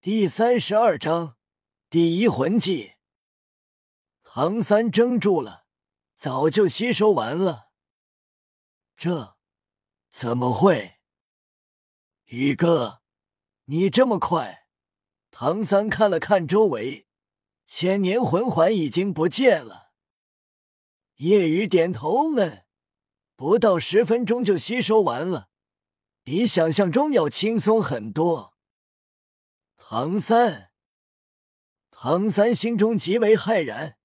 第三十二章第一魂技。唐三怔住了，早就吸收完了。这怎么会？宇哥，你这么快？唐三看了看周围，千年魂环已经不见了。夜雨点头问：“不到十分钟就吸收完了，比想象中要轻松很多。”唐三，唐三心中极为骇然，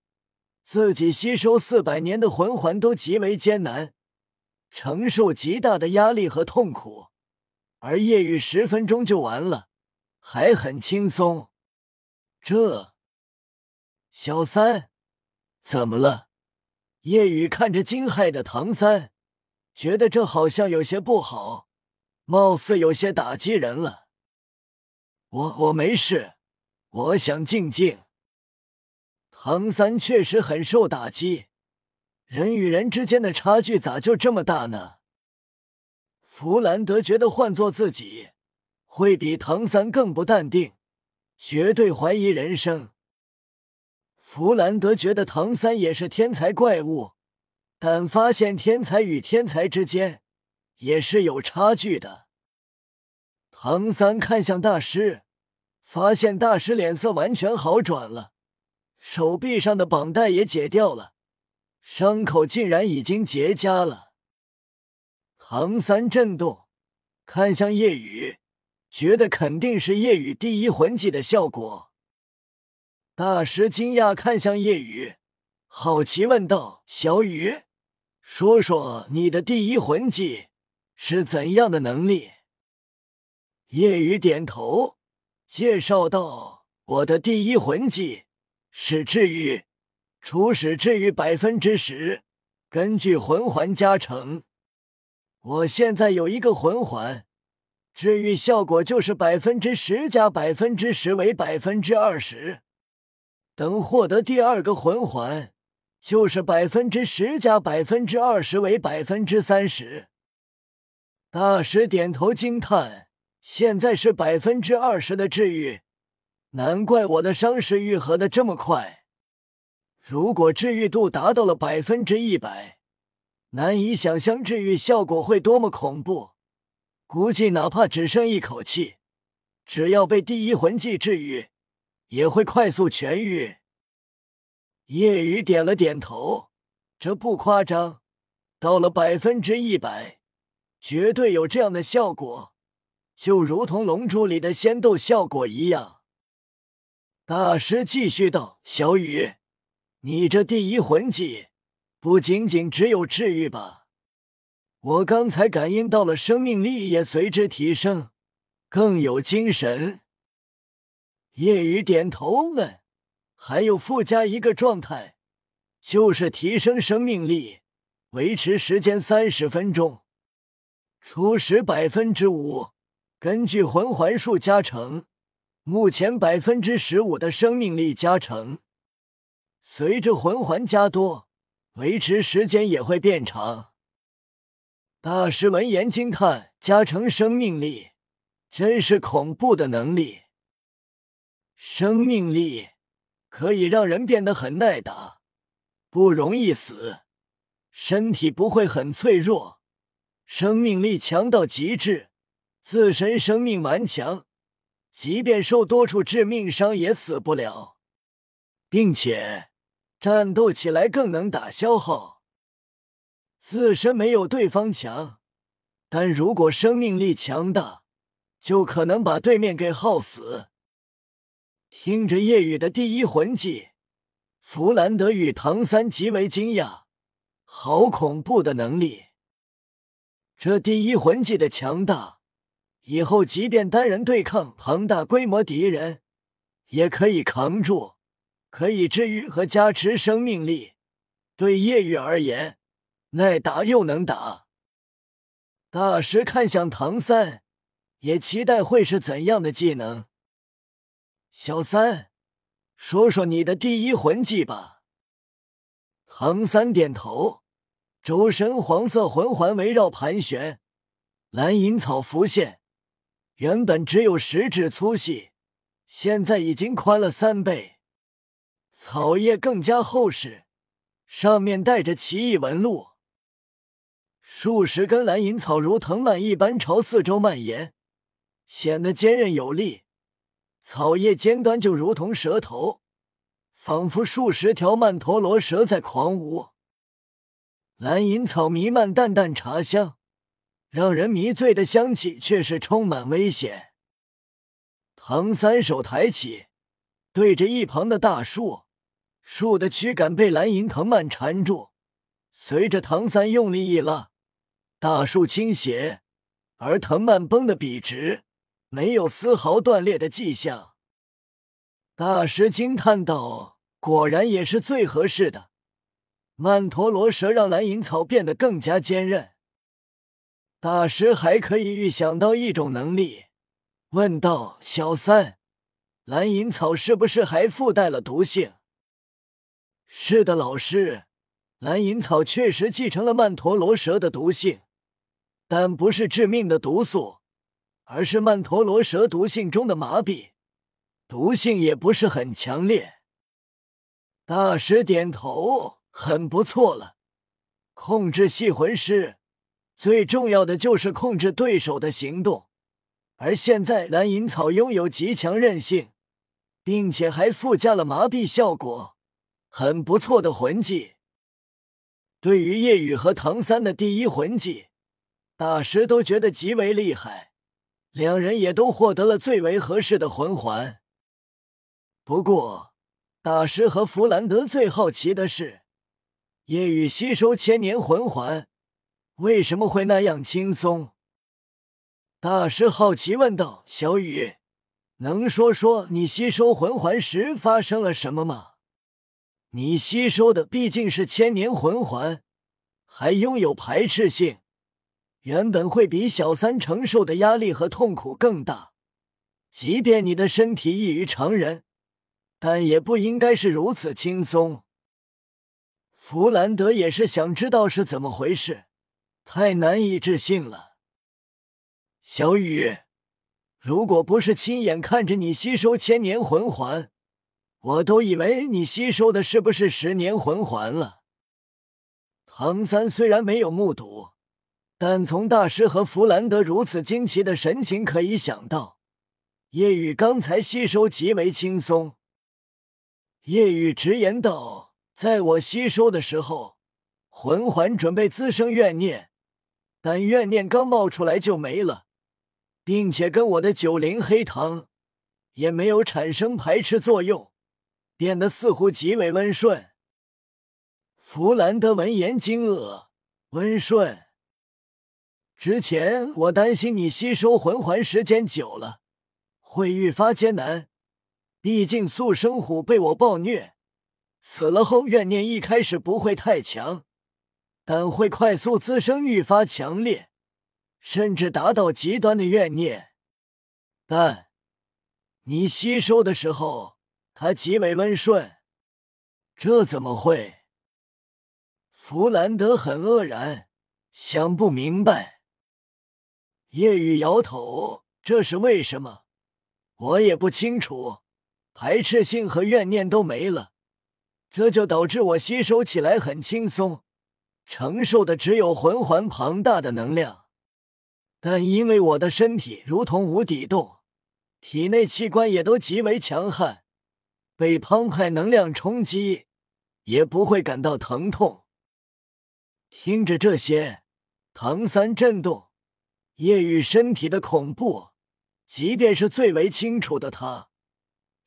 自己吸收四百年的魂环都极为艰难，承受极大的压力和痛苦，而夜雨十分钟就完了，还很轻松。这小三怎么了？夜雨看着惊骇的唐三，觉得这好像有些不好，貌似有些打击人了。我我没事，我想静静。唐三确实很受打击，人与人之间的差距咋就这么大呢？弗兰德觉得换做自己，会比唐三更不淡定，绝对怀疑人生。弗兰德觉得唐三也是天才怪物，但发现天才与天才之间也是有差距的。唐三看向大师。发现大师脸色完全好转了，手臂上的绑带也解掉了，伤口竟然已经结痂了。唐三震动，看向夜雨，觉得肯定是夜雨第一魂技的效果。大师惊讶看向夜雨，好奇问道：“小雨，说说你的第一魂技是怎样的能力？”夜雨点头。介绍道：“我的第一魂技是治愈，初始治愈百分之十，根据魂环加成。我现在有一个魂环，治愈效果就是百分之十加百分之十为百分之二十。等获得第二个魂环，就是百分之十加百分之二十为百分之三十。”大师点头惊叹。现在是百分之二十的治愈，难怪我的伤势愈合的这么快。如果治愈度达到了百分之一百，难以想象治愈效果会多么恐怖。估计哪怕只剩一口气，只要被第一魂技治愈，也会快速痊愈。夜雨点了点头，这不夸张，到了百分之一百，绝对有这样的效果。就如同龙珠里的仙斗效果一样，大师继续道：“小雨，你这第一魂技不仅仅只有治愈吧？我刚才感应到了生命力也随之提升，更有精神。”夜雨点头问：“还有附加一个状态，就是提升生命力，维持时间三十分钟，初始百分之五。”根据魂环数加成，目前百分之十五的生命力加成，随着魂环加多，维持时间也会变长。大师闻言惊叹：“加成生命力，真是恐怖的能力！生命力可以让人变得很耐打，不容易死，身体不会很脆弱，生命力强到极致。”自身生命顽强，即便受多处致命伤也死不了，并且战斗起来更能打消耗。自身没有对方强，但如果生命力强大，就可能把对面给耗死。听着夜雨的第一魂技，弗兰德与唐三极为惊讶，好恐怖的能力！这第一魂技的强大。以后即便单人对抗庞大规模敌人，也可以扛住，可以治愈和加持生命力。对叶雨而言，耐打又能打。大师看向唐三，也期待会是怎样的技能。小三，说说你的第一魂技吧。唐三点头，周身黄色魂环围绕盘旋，蓝银草浮现。原本只有食指粗细，现在已经宽了三倍，草叶更加厚实，上面带着奇异纹路。数十根蓝银草如藤蔓一般朝四周蔓延，显得坚韧有力。草叶尖端就如同蛇头，仿佛数十条曼陀罗蛇在狂舞。蓝银草弥漫淡淡茶香，让人迷醉的香气却是充满危险。唐三手抬起，对着一旁的大树，树的躯干被蓝银藤蔓缠住，随着唐三用力一拉，大树倾斜，而藤蔓绷得笔直，没有丝毫断裂的迹象。大师惊叹道：“果然也是最合适的。”曼陀罗蛇让蓝银草变得更加坚韧。大师还可以预想到一种能力，问道：“小三，蓝银草是不是还附带了毒性？”“是的，老师，蓝银草确实继承了曼陀罗蛇的毒性，但不是致命的毒素，而是曼陀罗蛇毒性中的麻痹，毒性也不是很强烈。”大师点头。很不错了，控制系魂师最重要的就是控制对手的行动，而现在蓝银草拥有极强韧性，并且还附加了麻痹效果，很不错的魂技。对于叶雨和唐三的第一魂技，大师都觉得极为厉害，两人也都获得了最为合适的魂环。不过，大师和弗兰德最好奇的是。夜雨吸收千年魂环，为什么会那样轻松？大师好奇问道：“小雨，能说说你吸收魂环时发生了什么吗？你吸收的毕竟是千年魂环，还拥有排斥性，原本会比小三承受的压力和痛苦更大。即便你的身体异于常人，但也不应该是如此轻松。”弗兰德也是想知道是怎么回事，太难以置信了。小雨，如果不是亲眼看着你吸收千年魂环，我都以为你吸收的是不是十年魂环了。唐三虽然没有目睹，但从大师和弗兰德如此惊奇的神情可以想到，叶雨刚才吸收极为轻松。叶雨直言道。在我吸收的时候，魂环准备滋生怨念，但怨念刚冒出来就没了，并且跟我的九灵黑糖也没有产生排斥作用，变得似乎极为温顺。弗兰德闻言惊愕：“温顺？之前我担心你吸收魂环时间久了会愈发艰难，毕竟速生虎被我暴虐。”死了后，怨念一开始不会太强，但会快速滋生，愈发强烈，甚至达到极端的怨念。但你吸收的时候，它极为温顺，这怎么会？弗兰德很愕然，想不明白。夜雨摇头：“这是为什么？我也不清楚。排斥性和怨念都没了。”这就导致我吸收起来很轻松，承受的只有魂环庞大的能量。但因为我的身体如同无底洞，体内器官也都极为强悍，被澎湃能量冲击也不会感到疼痛。听着这些，唐三震动，夜雨身体的恐怖，即便是最为清楚的他，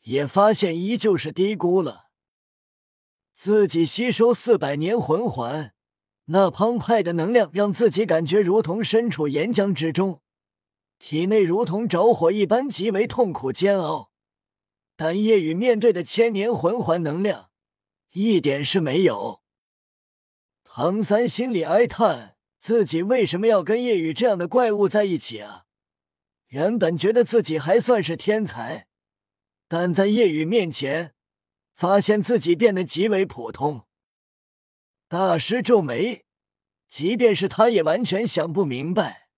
也发现依旧是低估了。自己吸收四百年魂环，那澎湃的能量让自己感觉如同身处岩浆之中，体内如同着火一般，极为痛苦煎熬。但夜雨面对的千年魂环能量，一点是没有。唐三心里哀叹：自己为什么要跟夜雨这样的怪物在一起啊？原本觉得自己还算是天才，但在夜雨面前。发现自己变得极为普通，大师皱眉，即便是他也完全想不明白。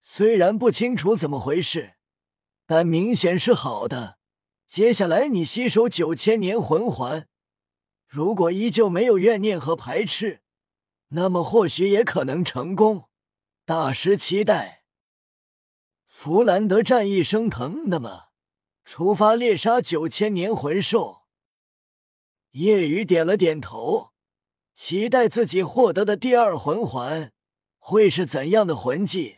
虽然不清楚怎么回事，但明显是好的。接下来你吸收九千年魂环，如果依旧没有怨念和排斥，那么或许也可能成功。大师期待。弗兰德战意升腾，那么出发猎杀九千年魂兽。夜雨点了点头，期待自己获得的第二魂环会是怎样的魂技。